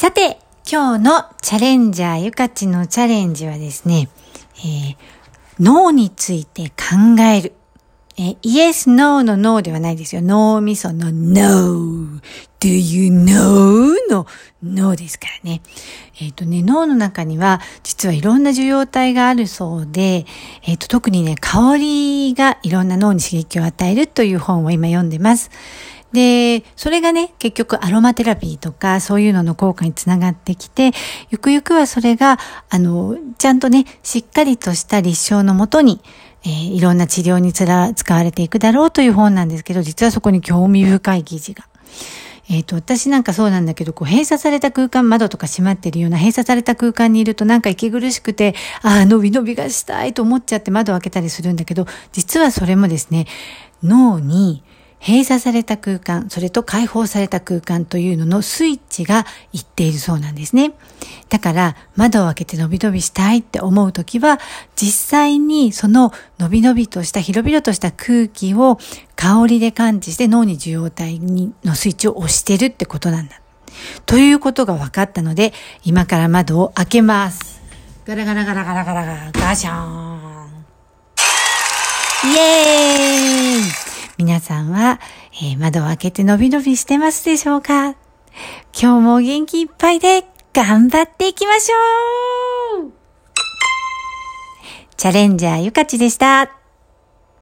さて、今日のチャレンジャーゆかちのチャレンジはですね、えー、脳について考える。えー、yes, no の no ではないですよ。脳みその no. do you know? の no ですからね。えっ、ー、とね、脳の中には実はいろんな受容体があるそうで、えっ、ー、と特にね、香りがいろんな脳に刺激を与えるという本を今読んでます。で、それがね、結局アロマテラピーとかそういうのの効果につながってきて、ゆくゆくはそれが、あの、ちゃんとね、しっかりとした立証のもとに、えー、いろんな治療につら使われていくだろうという本なんですけど、実はそこに興味深い記事が。えっ、ー、と、私なんかそうなんだけど、こう、閉鎖された空間、窓とか閉まってるような閉鎖された空間にいるとなんか息苦しくて、ああ、伸び伸びがしたいと思っちゃって窓を開けたりするんだけど、実はそれもですね、脳に閉鎖された空間、それと解放された空間というののスイッチがいっているそうなんですね。だから窓を開けて伸び伸びしたいって思うときは、実際にその伸び伸びとした広々とした空気を香りで感知して脳に受容体にのスイッチを押してるってことなんだ。ということが分かったので、今から窓を開けます。ガラガラガラガラガラガラガシャーン。イエーイ皆さんは、えー、窓を開けてのびのびしてますでしょうか？今日も元気いっぱいで頑張っていきましょうチャレンジャーゆかちでした。